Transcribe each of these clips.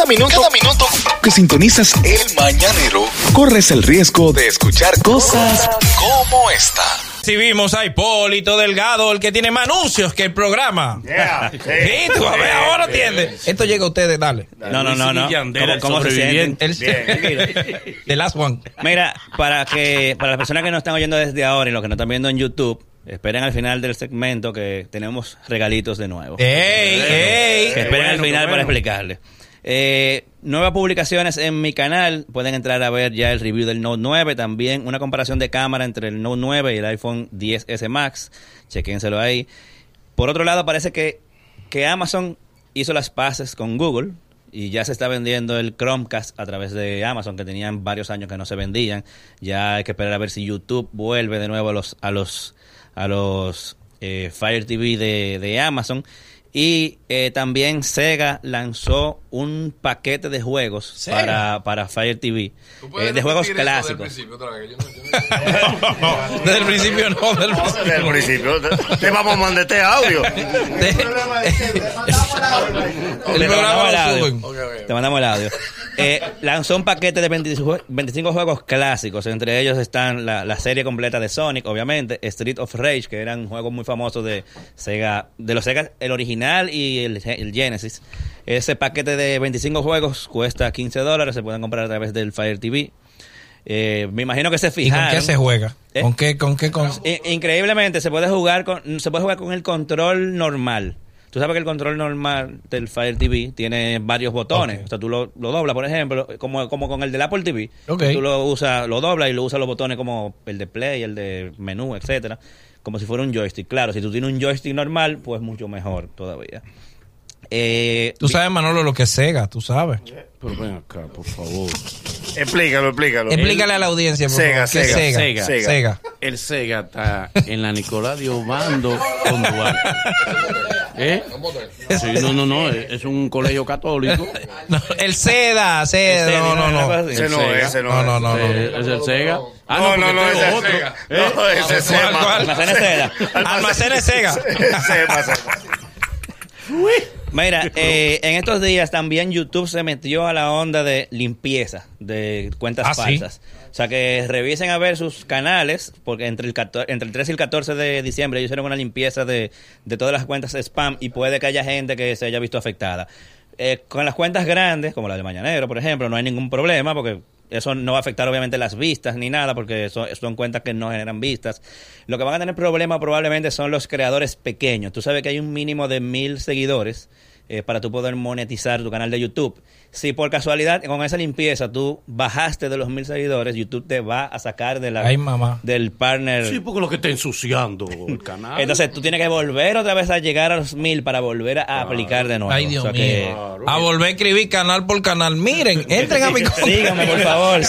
Cada minuto, cada minuto que sintonizas el mañanero, corres el riesgo de escuchar cosas como esta. Si vimos a Hipólito Delgado, el que tiene más anuncios que el programa. Yeah, Sí, tú a ver, ahora entiendes. Esto llega a ustedes, dale. No, no, no, no. ¿Cómo, cómo se sienten? El, The Last One. Mira, para que para las personas que nos están oyendo desde ahora y los que nos están viendo en YouTube, esperen al final del segmento que tenemos regalitos de nuevo. ¡Ey, ey! Que esperen bueno, al final para bueno. explicarles. Eh, nuevas publicaciones en mi canal. Pueden entrar a ver ya el review del Note 9. También una comparación de cámara entre el Note 9 y el iPhone 10S Max. Chequénselo ahí. Por otro lado, parece que, que Amazon hizo las paces con Google. Y ya se está vendiendo el Chromecast a través de Amazon, que tenían varios años que no se vendían. Ya hay que esperar a ver si YouTube vuelve de nuevo a los, a los, a los eh, Fire TV de, de Amazon. Y eh, también Sega lanzó un paquete de juegos ¿Sega? para, para Fire TV, eh, de juegos clásicos. No, desde el principio no, desde el Desde el principio. principio. Te vamos a mandar este audio. Te mandamos el audio. Te mandamos el audio. Eh, lanzó un paquete de 25, jue- 25 juegos clásicos. Entre ellos están la, la serie completa de Sonic, obviamente, Street of Rage, que eran juegos muy famosos de Sega, de los Sega, el original y el, el Genesis. Ese paquete de 25 juegos cuesta 15 dólares, se pueden comprar a través del Fire TV. Eh, me imagino que se ¿Y con fijaron. qué se juega? ¿Eh? ¿Con qué? ¿Con qué? Con... Increíblemente se puede jugar con se puede jugar con el control normal. Tú sabes que el control normal del Fire TV tiene varios botones. O sea, tú lo, lo doblas, por ejemplo, como, como con el del Apple TV. Ok. Tú lo usas, lo doblas y lo usas los botones como el de play, el de menú, etcétera, como si fuera un joystick. Claro, si tú tienes un joystick normal, pues mucho mejor todavía. Eh, Tú sabes, Manolo, lo que es Sega, tú sabes. Pero ven acá, por favor. Explícalo, explícalo. Explícale a la audiencia, por Sega, favor, ¿qué es Sega, Sega? Sega. Sega. El Sega está en la Nicolás de Obando con Duarte. ¿Eh? Sí, no, no, no. Es un colegio católico. No, el Seda, Seda, Ese, no, no, no. Ese no Sega. es, ese no No, es. no, no, no. ¿Es el Sega? Ah, No, no, no, ese es otro. Sega. No, ese es ¿Cuál, Sega. cuál? Almacenes Sega. Almacenes Sega. Sega, Sega. Mira, eh, en estos días también YouTube se metió a la onda de limpieza de cuentas Ah, ¿sí? falsas. O sea, que revisen a ver sus canales, porque entre el, 14 entre el 13 y el 14 de diciembre ellos hicieron una limpieza de, de todas las cuentas spam y puede que haya gente que se haya visto afectada. Eh, con las cuentas grandes, como la de Mañanero, por ejemplo, no hay ningún problema porque eso no va a afectar obviamente las vistas ni nada porque son, cuentas que no generan vistas. Lo que van a tener problema probablemente son los creadores pequeños. Tú sabes que hay un mínimo de mil seguidores eh, para tú poder monetizar tu canal de YouTube. Si por casualidad con esa limpieza tú bajaste de los mil seguidores, YouTube te va a sacar de la, Ay, mamá. del partner. Sí, porque lo que está ensuciando el canal. Entonces tú tienes que volver otra vez a llegar a los mil para volver a aplicar de nuevo. Ay, Dios O sea mío. que- A volver a escribir canal por canal. Miren, entren a mi Síganme, por favor.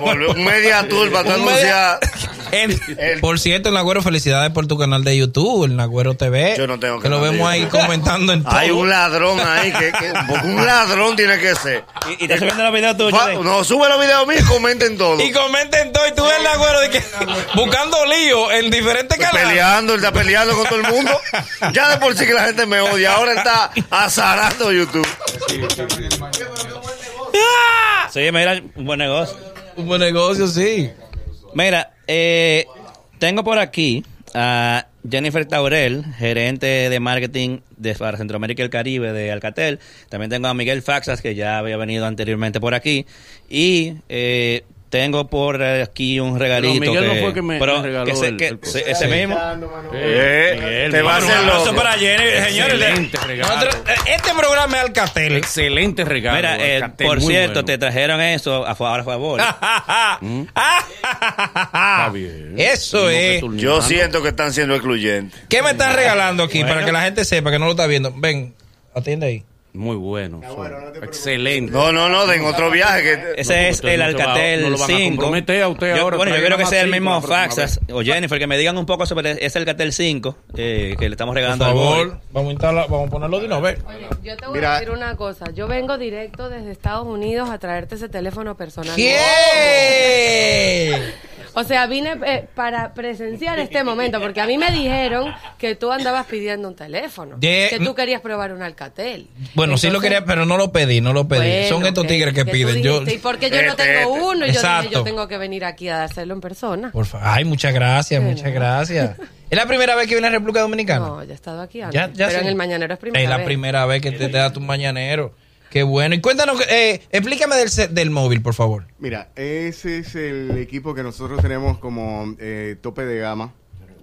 Volvió un media tour para media- El- por cierto, Nagüero, felicidades por tu canal de YouTube, el Nagüero TV. Yo no tengo Que lo canal de vemos ahí comentando en todo. Hay un ladrón ahí que, que un ladrón tiene que ser. ¿Y, y estás subiendo los videos tuyos? Sí? No, sube los videos míos y comenten todo. Y comenten todo. Y tú ves el Nagüero de que, buscando lío en diferentes canales. Peleando, él está peleando con todo el mundo. Ya de por sí que la gente me odia. Ahora está azarando YouTube. Sí, mira, un buen negocio. Un buen negocio, sí. Mira, eh, tengo por aquí a Jennifer Taurel, gerente de marketing de para Centroamérica y el Caribe de Alcatel. También tengo a Miguel Faxas, que ya había venido anteriormente por aquí. Y eh, tengo por aquí un regalito. Pero Miguel no que, fue que me- pero me regaló que se- el- que el- se- ese mismo. Eh, Miguel, te va a hacer loco. para Jenny, señores. Excelente regalo. Nosotros- este programa es Alcatel. Excelente regalo. Mira, eh, Alcatel, por cierto, bueno. te trajeron eso a, a favor. Está bien. Eso No, es. Yo siento que están siendo excluyentes. ¿Qué me están regalando aquí para que la gente sepa que no lo está viendo? Ven, atiende ahí. Muy bueno. son Excelente. No, no, no, en otro viaje. Que, Ese es el no va- Alcatel no lo van a 5. comprometer a usted Yo- ahora, bueno, yo quiero que sea el mismo Faxas o Jennifer que me digan un poco sobre ese Alcatel 5 eh, que le estamos Por regalando al favor, vamos a, instalar- vamos a ponerlo de una vez. Oye, yo te voy Mira. a decir una cosa. Yo vengo directo desde Estados Unidos a traerte ese teléfono personal. ¿Qué? O sea, vine eh, para presenciar este momento, porque a mí me dijeron que tú andabas pidiendo un teléfono, De- que tú querías probar un Alcatel. Bueno, sí lo Entonces, quería, pero no lo pedí, no lo pedí. bueno, Son estos tigres que, piden. Yo, ¿Y por qué yo no Este, tengo este. uno? Y yo dije, yo tengo que venir aquí a hacerlo en persona. por favor. Ay, muchas gracias, Sí, muchas no. gracias. ¿Es la primera vez que viene a República Dominicana? No, ya he estado aquí antes. Ya- ya pero sí. en el mañanero es primera Es la vez. primera vez que te, te da tu mañanero. Qué bueno. Y cuéntanos, eh, explícame del, del móvil, por favor. Mira, ese es el equipo que nosotros tenemos como eh, tope de gama.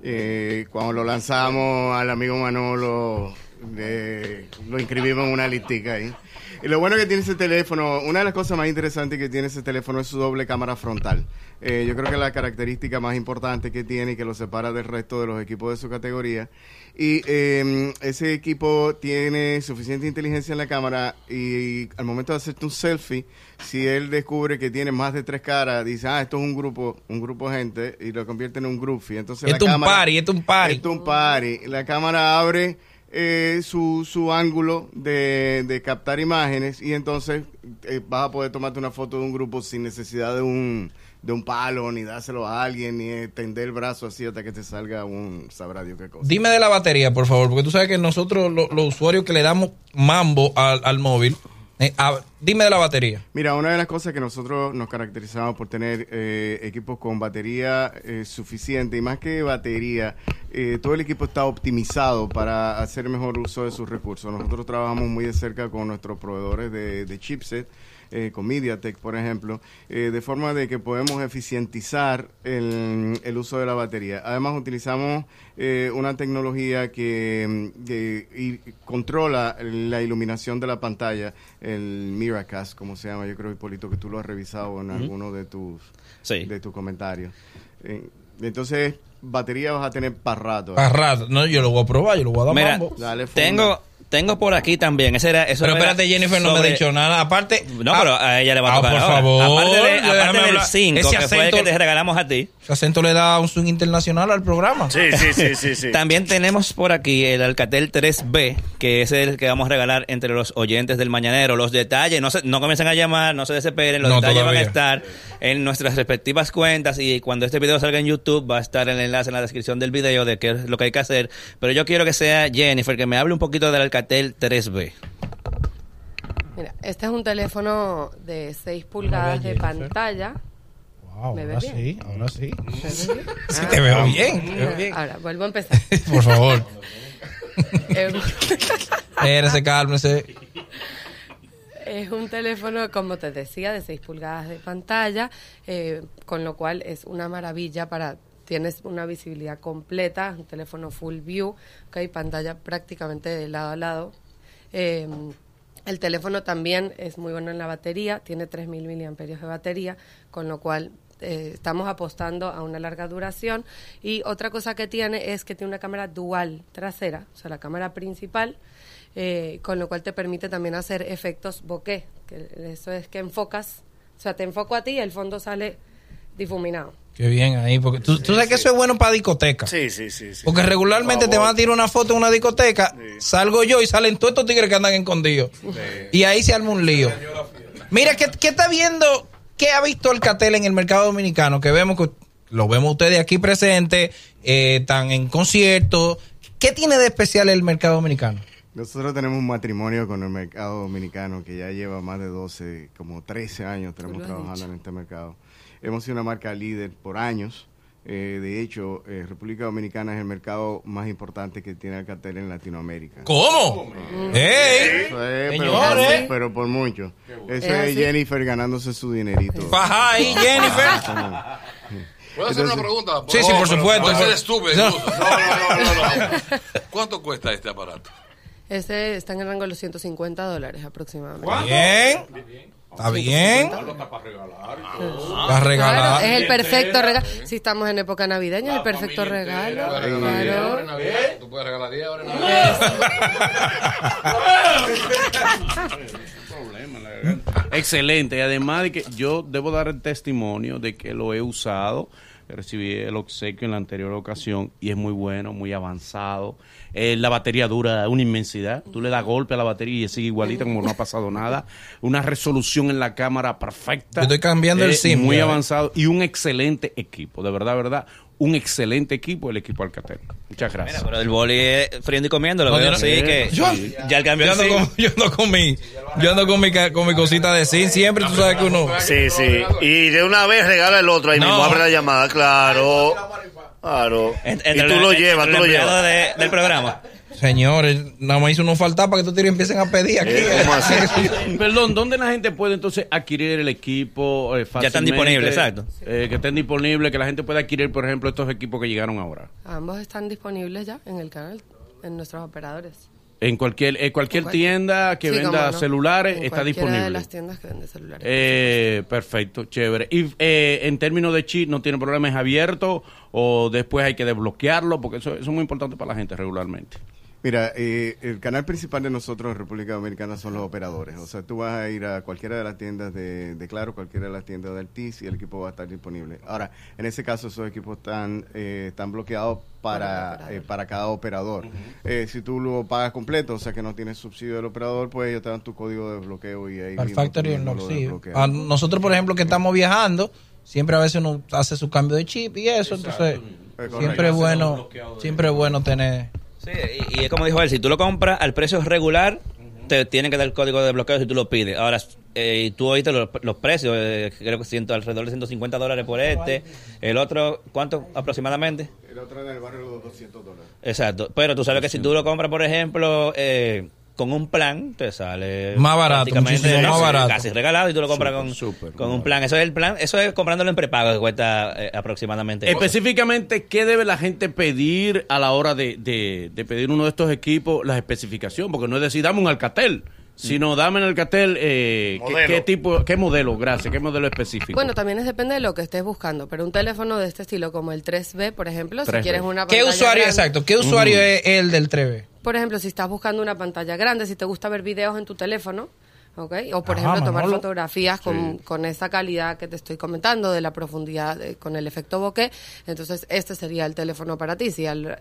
Eh, cuando lo lanzamos al amigo Manolo, eh, lo inscribimos en una listica ahí. Y lo bueno que tiene ese teléfono, una de las cosas más interesantes que tiene ese teléfono es su doble cámara frontal. Eh, yo creo que es la característica más importante que tiene y que lo separa del resto de los equipos de su categoría. Y eh, ese equipo tiene suficiente inteligencia en la cámara y al momento de hacerte un selfie, si él descubre que tiene más de tres caras, dice, ah, esto es un grupo, un grupo de gente y lo convierte en un groupie. Entonces la Esto es un cámara- party, esto es un party. Esto es un party. La cámara abre eh, su, su ángulo de, de captar imágenes y entonces eh, vas a poder tomarte una foto de un grupo sin necesidad de un de un palo, ni dárselo a alguien, ni extender el brazo así hasta que te salga un sabrá Dios qué cosa. Dime de la batería, por favor, porque tú sabes que nosotros, lo- los usuarios que le damos mambo al, al móvil, eh, dime de la batería. Mira, una de las cosas que nosotros nos caracterizamos por tener eh, equipos con batería eh, suficiente y más que batería, eh, todo el equipo está optimizado para hacer mejor uso de sus recursos. Nosotros trabajamos muy de cerca con nuestros proveedores de, de chipset. Eh, con MediaTek, por ejemplo, eh, de forma de que podemos eficientizar el, el uso de la batería. Además, utilizamos eh, una tecnología que, que y controla la iluminación de la pantalla, el Miracast, como se llama. Yo creo, Hipólito, que tú lo has revisado en alguno de tus, Sí. de tus comentarios. Eh, entonces, batería vas a tener para rato. Para rato. No, yo lo voy a probar, yo lo voy a dar Mira, mambo. Dale tengo, tengo por aquí también. Ese era, eso Pero era espérate, Jennifer no me ha dicho nada. Aparte. No, pero a ella le va a ah, tocar por ahora. favor. Aparte, de, aparte del hablar. 5, Ese que fue el acento- que te regalamos a ti. Ese acento le da un swing internacional al programa. Sí, sí, sí, sí, sí. También tenemos por aquí el Alcatel 3B, que es el que vamos a regalar entre los oyentes del Mañanero. Los detalles, no, se, no comiencen a llamar, no se desesperen, los No, detalles van a estar en nuestras respectivas cuentas y cuando este video salga en YouTube va a estar el enlace en la descripción del video de qué es lo que hay que hacer. Pero yo quiero que sea Jennifer, que me hable un poquito del Alcatel 3B. Mira, este es un teléfono de 6 pulgadas de pantalla. Wow, ¿Me ahora ves sí, ahora sí. ¿Me ves bien? Sí, te veo bien, te veo bien. Ahora, vuelvo a empezar. Por favor. Espérese, cálmese. Es un teléfono, como te decía, de 6 pulgadas de pantalla, eh, con lo cual es una maravilla para... Tienes una visibilidad completa, un teléfono full view, hay pantalla prácticamente de lado a lado. Eh, el teléfono también es muy bueno en la batería, tiene 3.000 miliamperios de batería, con lo cual eh, estamos apostando a una larga duración. Y otra cosa que tiene es que tiene una cámara dual trasera, o sea, la cámara principal, eh, con lo cual te permite también hacer efectos bokeh, que eso es que enfocas, o sea, te enfoco a ti y el fondo sale difuminado. Qué bien ahí, porque tú, tú sabes que eso es bueno para discoteca. Sí, sí, sí. sí. Porque regularmente te van a tirar una foto en una discoteca, salgo yo y salen todos estos tigres que andan escondidos. Y ahí se arma un lío. Mira, ¿qué, qué está viendo? ¿Qué ha visto el Catel en el mercado dominicano? Que vemos que lo vemos ustedes aquí presentes, eh, están en conciertos. ¿Qué tiene de especial el mercado dominicano? Nosotros tenemos un matrimonio con el mercado dominicano que ya lleva más de 12, como 13 años tenemos trabajando dicho. en este mercado. Hemos sido una marca líder por años. Eh, de hecho, eh, República Dominicana es el mercado más importante que tiene Alcatel en Latinoamérica. ¿Cómo? ¡Ey! Eso es, pero, Señores. pero por mucho. Eso Es. Jennifer ganándose su dinerito. Faja ahí, Jennifer. ¿Puedo hacer una pregunta? Sí, sí, por supuesto. Puede ser Por- estúpido. No. No, no. ¿Cuánto cuesta este aparato? Ese está en el rango de los 150 dólares aproximadamente. Bien. Está bien. Para Claro, regalar. es el perfecto regalo. Si estamos en época navideña, es el perfecto regalo. Claro. Tú puedes regalar 10 ahora en Navidad. Excelente. Y además de que yo debo dar el testimonio de que lo he usado. Recibí el obsequio en la anterior ocasión y es muy bueno, muy avanzado. Eh, la batería dura una inmensidad. Tú le das golpe a la batería y sigue igualita como no ha pasado nada. Una resolución en la cámara perfecta. Yo estoy cambiando el SIM, Muy avanzado y un excelente equipo. De verdad, verdad. Un excelente equipo, el equipo Alcatel. Muchas gracias. Mira, pero el boli es friendo y comiendo, lo No, veo no- así que Yo- ya el cambio Yo ando, sí. con, yo ando con mi, yo ando con mi, ca- con mi cosita de SIM siempre, tú sabes que uno... Sí, sí. Y de una vez regala el otro ahí No. mismo, abre la llamada, claro. Claro. Y tú el- lo llevas, el tú lo llevas. de- del programa. Señores, nada más hizo uno faltar para que estos tiros empiecen a pedir aquí. Eh. Perdón, ¿dónde la gente puede entonces adquirir el equipo eh, Ya están disponibles, exacto. Eh, que estén disponibles, que la gente pueda adquirir, por ejemplo, estos equipos que llegaron ahora. Ambos están disponibles ya en el canal, en nuestros operadores. En cualquier, en cualquier En cual- tienda que Sí, venda no. celulares En está disponible. de las tiendas que venden celulares. Eh, perfecto, chévere. Y eh, en términos de chip, ¿no tiene problema? ¿Es abierto o después hay que desbloquearlo? Porque eso, eso es muy importante para la gente regularmente. Mira, eh, el canal principal de nosotros en República Dominicana son los operadores. O sea, tú vas a ir a cualquiera de las tiendas de, de Claro, cualquiera de las tiendas de Altis y el equipo va a estar disponible. Ahora, en ese caso, esos equipos están, eh, están bloqueados para, eh, para cada operador. Eh, si tú lo pagas completo, o sea que no tienes subsidio del operador, pues ellos te dan tu código de bloqueo y ahí Al Factory Unlock, lo sí. A nosotros, por ejemplo, que estamos viajando, siempre a veces uno hace su cambio de chip y eso, entonces correcto. siempre es bueno, siempre es bueno tener... Sí, y, y es como dijo él, si tú lo compras al precio regular, te tienen que dar el código de bloqueo si tú lo pides. Ahora, eh, tú oíste los, los precios, eh, creo que ciento, alrededor de 150 dólares por este. El otro, ¿cuánto aproximadamente? El otro en el barrio de los 200 dólares. Exacto. Pero tú sabes que si tú lo compras, por ejemplo, eh, con un plan, te sale Más barato, muchísimo más casi- barato. Casi regalado y tú lo compras con, con un plan. Eso es el plan, eso es comprándolo en prepago que cuesta eh, aproximadamente. Específicamente, ¿qué debe la gente pedir a la hora de, de- de pedir uno de estos equipos? Las especificaciones, porque no es decir, dame un Alcatel, sino dame en Alcatel eh, ¿qué, tipo, qué modelo, gracias, qué modelo específico. Bueno, también es depende de lo que estés buscando, pero un teléfono de este estilo como el 3B, por ejemplo, 3B. si quieres una ¿Qué usuario, grande- exacto, qué usuario es el del 3B? Por ejemplo, si estás buscando una pantalla grande, si te gusta ver videos en tu teléfono, ¿ok? O por Ah, ejemplo, tomar Manolo. fotografías con, con esa calidad que te estoy comentando, de la profundidad, de- con el efecto bokeh, entonces este sería el teléfono para ti. Si al-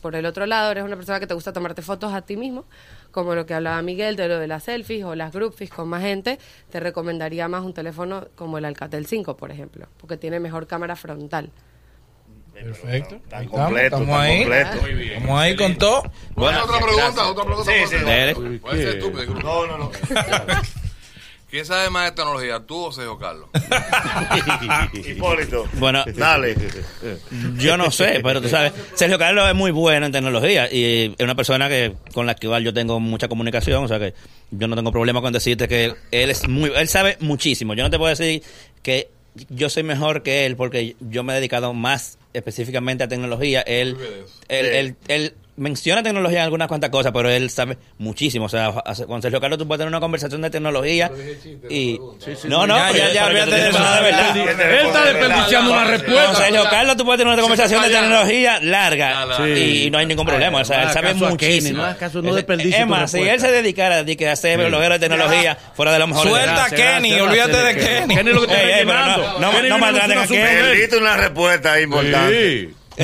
por el otro lado eres una persona que te gusta tomarte fotos a ti mismo, como lo que hablaba Miguel de lo de las selfies o las groupies con más gente, te recomendaría más un teléfono como el Alcatel 5, por ejemplo, porque tiene mejor cámara frontal. Perfecto. Tan completo, estamos tan ahí. completo. Estamos ahí con todo. Bueno, otra pregunta, otra pregunta. Sí, sí. Puede ser estúpido. incluso. No, no, no. ¿Quién sabe más de tecnología, tú o Sergio Carlos? Hipólito. Bueno, Dale. Yo no sé, pero tú sabes, Sergio Carlos es muy bueno en tecnología y es una persona que con la que igual yo tengo mucha comunicación, o sea que yo no tengo problema con decirte que él es muy, él sabe muchísimo. Yo no te puedo decir que yo soy mejor que él porque yo me he dedicado más específicamente a tecnología. Él, él, él, él menciona tecnología en algunas cuantas cosas, pero él sabe muchísimo. O sea, con Sergio Carlos tú puedes tener una conversación de tecnología y... no, no, Ya, ya, de verdad. Él está desperdiciando una Con respuesta. Sergio Carlos tú puedes tener una conversación de tecnología larga y no hay ningún problema. O sea, No él sabe muchísimo. no no Es- más, si él se dedicara a, di que a ser bloguero de tecnología fuera de lo mejor. Suelta a Kenny, olvídate de Kenny. Kenny lo que está no- no- Kenny no viene maltraten con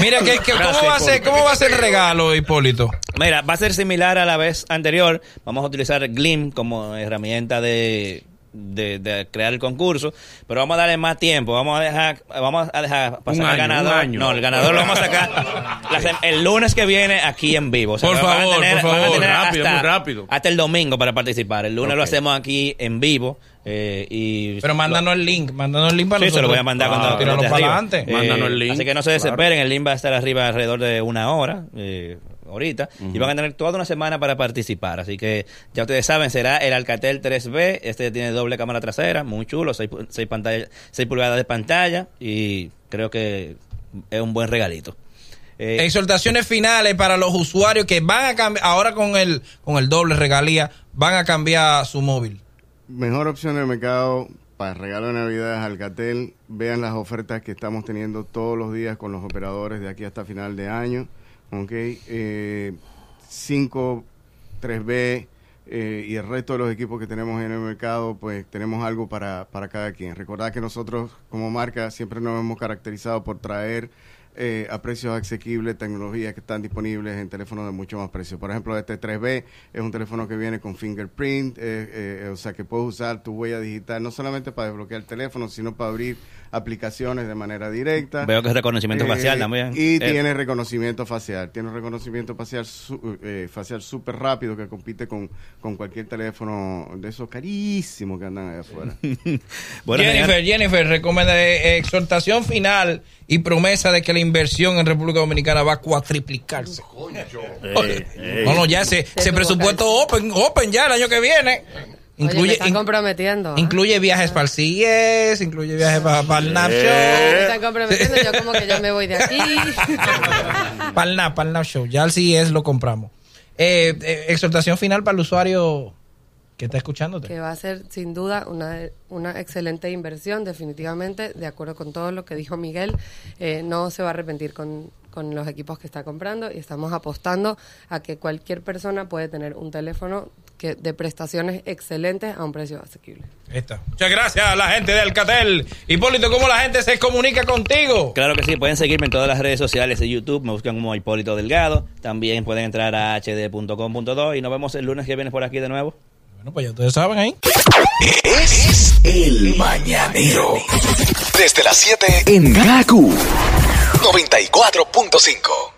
Mira, que, que- ¿cómo, va a ser. ¿cómo va a ser el regalo, Hipólito? Mira, va a ser similar a la vez anterior. Vamos a utilizar Glim como herramienta de, de, de crear el concurso, pero vamos a darle más tiempo. Vamos a dejar, vamos a dejar pasar Un al ganador. No, el ganador lo vamos a sacar la el lunes que viene aquí en vivo. O sea, Por favor, tener- por favor. Rápido, hasta, muy rápido. Hasta el domingo para participar. El lunes lo hacemos aquí en vivo. eh, y Pero mándanos el link, mándanos el link para Sí, se nosotros. lo voy a mandar cuando Ah, cuando para adelante. Eh, Mándanos el link, Así que no se claro. desesperen, el link va a estar arriba alrededor de una hora, eh, ahorita, y van a tener toda una semana para participar. Así que ya ustedes saben, será el Alcatel 3B, este tiene doble cámara trasera, muy chulo, 6, pulgadas de pantalla, y creo que es un buen regalito. Eh, Exhortaciones finales para los usuarios que van a cambiar, ahora con el, con el doble regalía, van a cambiar su móvil. Mejor opción de mercado para regalo de Navidad es Alcatel. Vean las ofertas que estamos teniendo todos los días con los operadores de aquí hasta final de año. Ok. Eh, 5, 3B, eh, y el resto de los equipos que tenemos en el mercado, pues tenemos algo para, para cada quien. Recordad que nosotros como marca siempre nos hemos caracterizado por traer eh, a precios asequibles tecnologías que están disponibles en teléfonos de mucho más precio. Por ejemplo, este 3B es un teléfono que viene con fingerprint, eh, eh, o sea que puedes usar tu huella digital no solamente para desbloquear el teléfono, sino para abrir aplicaciones de manera directa. Veo que es reconocimiento Eh, facial también. Y Eh, tiene reconocimiento facial. Tiene un reconocimiento facial su- eh, facial súper rápido que compite con, con cualquier teléfono de esos carísimos que andan allá afuera. bueno, Jennifer, señor, Jennifer, recomienda eh, exhortación final y promesa de que la inversión en República Dominicana va a cuatriplicarse. Oye, no, no, ya ese, ese presupuesto open, open ya el año que viene. Oye, me Incluye, están in- comprometiendo. ¿ah? incluye viajes para el CES, incluye viajes para, el NAP Me Show. están comprometiendo, yo como que ya me voy de aquí. Para el NAP, para el NAP Show. Ya el CES lo compramos. Eh, eh, exhortación final para el usuario que está escuchándote. que va a ser sin duda una, una excelente inversión, definitivamente, de acuerdo con todo lo que dijo Miguel, eh, no se va a arrepentir con, con los equipos que está comprando y estamos apostando a que cualquier persona puede tener un teléfono que de prestaciones excelentes a un precio asequible. Está. Muchas gracias a la gente de Alcatel. Hipólito, ¿cómo la gente se comunica contigo? Claro que sí, pueden seguirme en todas las redes sociales de YouTube, me buscan como Hipólito Delgado, también pueden entrar a hd.com.do y nos vemos el lunes que viene por aquí de nuevo. Bueno, pues ya ustedes saben ahí. Es el mañanero. Desde las 7 en Gaku 94.5.